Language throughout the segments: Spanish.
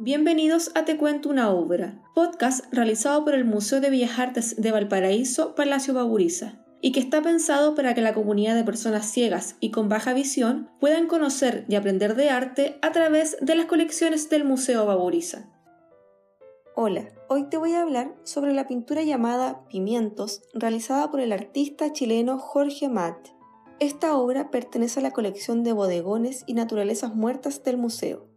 Bienvenidos a Te Cuento una Obra, podcast realizado por el Museo de Bellas Artes de Valparaíso, Palacio Baburiza, y que está pensado para que la comunidad de personas ciegas y con baja visión puedan conocer y aprender de arte a través de las colecciones del Museo Baburiza. Hola, hoy te voy a hablar sobre la pintura llamada Pimientos, realizada por el artista chileno Jorge Matt. Esta obra pertenece a la colección de bodegones y naturalezas muertas del museo.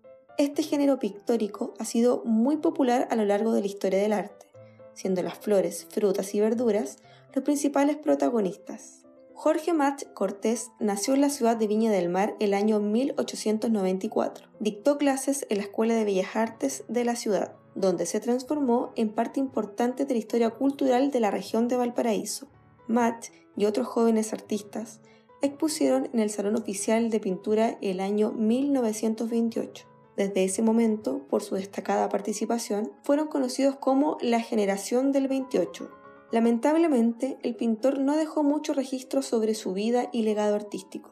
Este género pictórico ha sido muy popular a lo largo de la historia del arte, siendo las flores, frutas y verduras los principales protagonistas. Jorge Mach Cortés nació en la ciudad de Viña del Mar el año 1894. Dictó clases en la Escuela de Bellas Artes de la ciudad, donde se transformó en parte importante de la historia cultural de la región de Valparaíso. Mach y otros jóvenes artistas expusieron en el Salón Oficial de Pintura el año 1928. Desde ese momento, por su destacada participación, fueron conocidos como la generación del 28. Lamentablemente, el pintor no dejó mucho registro sobre su vida y legado artístico.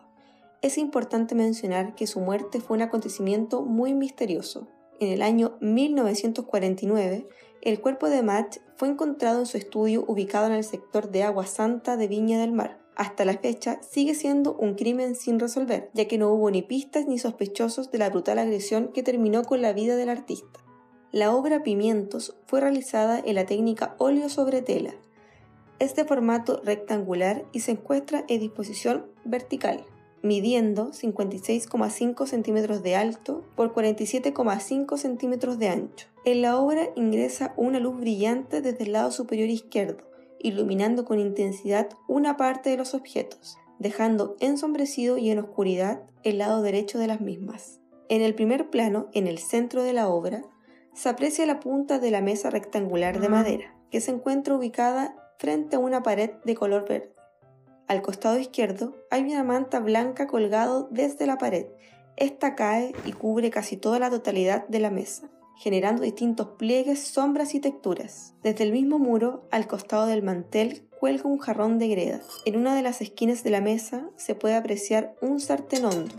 Es importante mencionar que su muerte fue un acontecimiento muy misterioso. En el año 1949, el cuerpo de Matt fue encontrado en su estudio ubicado en el sector de Agua Santa de Viña del Mar hasta la fecha sigue siendo un crimen sin resolver, ya que no hubo ni pistas ni sospechosos de la brutal agresión que terminó con la vida del artista. La obra Pimientos fue realizada en la técnica óleo sobre tela. Es de formato rectangular y se encuentra en disposición vertical, midiendo 56,5 centímetros de alto por 47,5 centímetros de ancho. En la obra ingresa una luz brillante desde el lado superior izquierdo, iluminando con intensidad una parte de los objetos, dejando ensombrecido y en oscuridad el lado derecho de las mismas. En el primer plano, en el centro de la obra, se aprecia la punta de la mesa rectangular de madera, que se encuentra ubicada frente a una pared de color verde. Al costado izquierdo hay una manta blanca colgado desde la pared. Esta cae y cubre casi toda la totalidad de la mesa generando distintos pliegues, sombras y texturas. Desde el mismo muro, al costado del mantel, cuelga un jarrón de greda. En una de las esquinas de la mesa se puede apreciar un sartén hondo.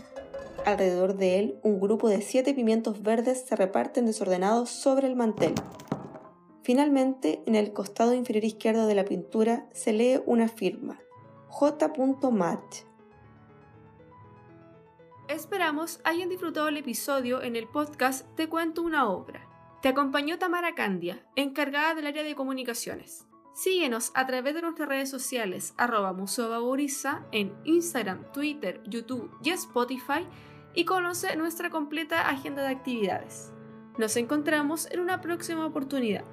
Alrededor de él, un grupo de siete pimientos verdes se reparten desordenados sobre el mantel. Finalmente, en el costado inferior izquierdo de la pintura se lee una firma, J. Match, Esperamos hayan disfrutado el episodio en el podcast Te cuento una obra. Te acompañó Tamara Candia, encargada del área de comunicaciones. Síguenos a través de nuestras redes sociales arroba Museo en Instagram, Twitter, YouTube y Spotify y conoce nuestra completa agenda de actividades. Nos encontramos en una próxima oportunidad.